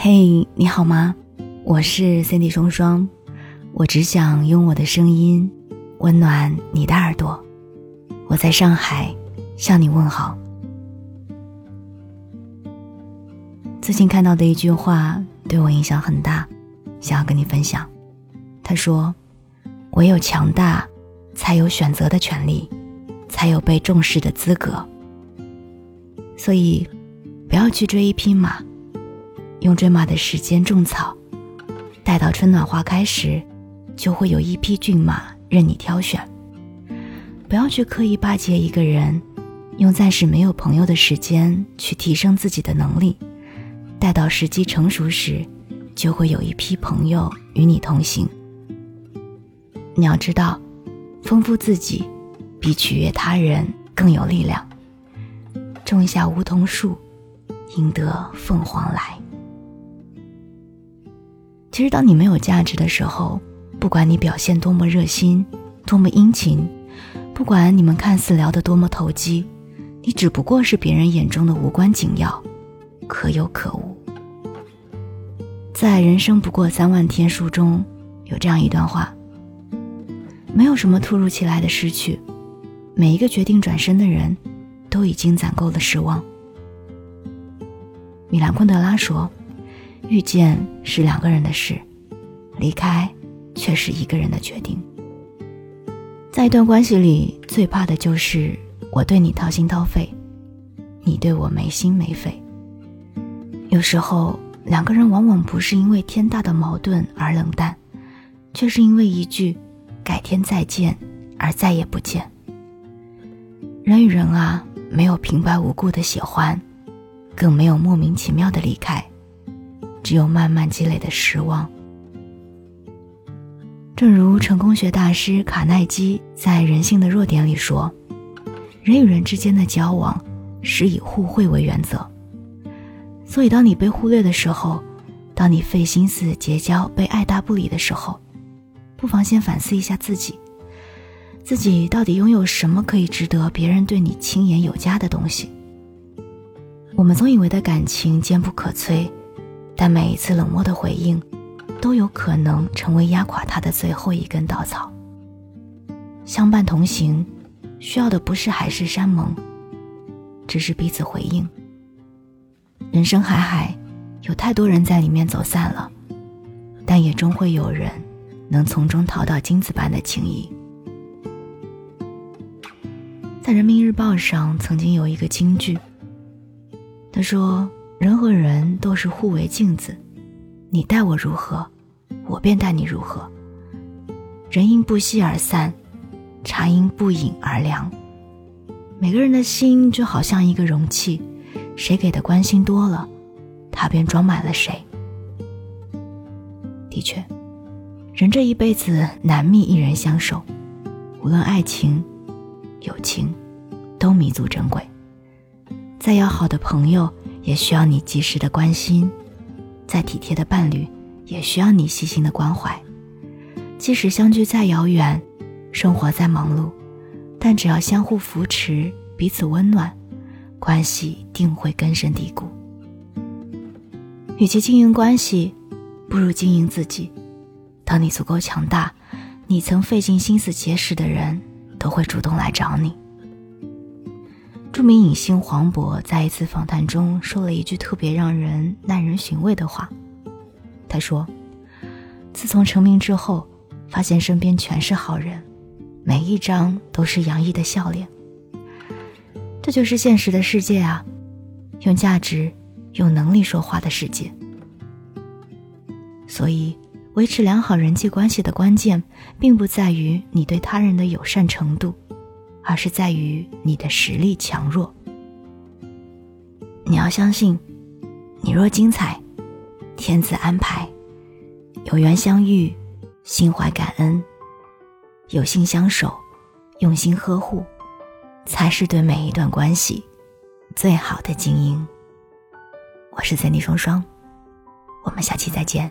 嘿，你好吗？我是 Cindy 双双，我只想用我的声音温暖你的耳朵。我在上海向你问好。最近看到的一句话对我影响很大，想要跟你分享。他说：“唯有强大，才有选择的权利，才有被重视的资格。”所以，不要去追一匹马。用追马的时间种草，待到春暖花开时，就会有一匹骏马任你挑选。不要去刻意巴结一个人，用暂时没有朋友的时间去提升自己的能力。待到时机成熟时，就会有一批朋友与你同行。你要知道，丰富自己，比取悦他人更有力量。种下梧桐树，赢得凤凰来。其实，当你没有价值的时候，不管你表现多么热心、多么殷勤，不管你们看似聊得多么投机，你只不过是别人眼中的无关紧要，可有可无。在《人生不过三万天》书中有这样一段话：没有什么突如其来的失去，每一个决定转身的人，都已经攒够了失望。米兰昆德拉说。遇见是两个人的事，离开却是一个人的决定。在一段关系里，最怕的就是我对你掏心掏肺，你对我没心没肺。有时候，两个人往往不是因为天大的矛盾而冷淡，却是因为一句“改天再见”而再也不见。人与人啊，没有平白无故的喜欢，更没有莫名其妙的离开。只有慢慢积累的失望。正如成功学大师卡耐基在《人性的弱点》里说：“人与人之间的交往是以互惠为原则。所以，当你被忽略的时候，当你费心思结交被爱答不理的时候，不妨先反思一下自己：自己到底拥有什么可以值得别人对你轻言有加的东西？我们总以为的感情坚不可摧。”但每一次冷漠的回应，都有可能成为压垮他的最后一根稻草。相伴同行，需要的不是海誓山盟，只是彼此回应。人生海海，有太多人在里面走散了，但也终会有人能从中淘到金子般的情谊。在人民日报上曾经有一个金句，他说。人和人都是互为镜子，你待我如何，我便待你如何。人因不息而散，茶因不饮而凉。每个人的心就好像一个容器，谁给的关心多了，他便装满了谁。的确，人这一辈子难觅一人相守，无论爱情、友情，都弥足珍贵。再要好的朋友。也需要你及时的关心，再体贴的伴侣，也需要你细心的关怀。即使相距再遥远，生活再忙碌，但只要相互扶持，彼此温暖，关系定会根深蒂固。与其经营关系，不如经营自己。当你足够强大，你曾费尽心思结识的人，都会主动来找你。著名影星黄渤在一次访谈中说了一句特别让人耐人寻味的话。他说：“自从成名之后，发现身边全是好人，每一张都是洋溢的笑脸。这就是现实的世界啊，用价值、用能力说话的世界。所以，维持良好人际关系的关键，并不在于你对他人的友善程度。”而是在于你的实力强弱。你要相信，你若精彩，天自安排。有缘相遇，心怀感恩，有心相守，用心呵护，才是对每一段关系最好的经营。我是三 D 双双，我们下期再见。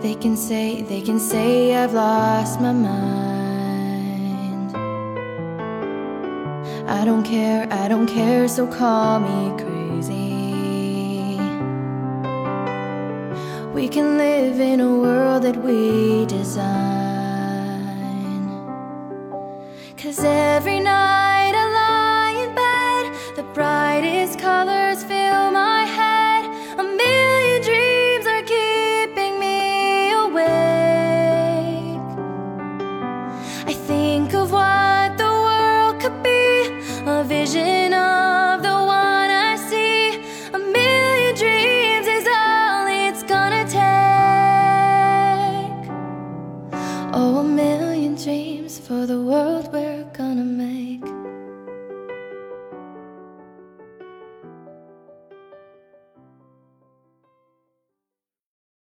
They can say, they can say I've lost my mind. I don't care, I don't care, so call me crazy. We can live in a world that we design. Cause every night I lie in bed, the brightest colors vision of the one I see. A million dreams is all it's gonna take. Oh, a million dreams for the world we're gonna make.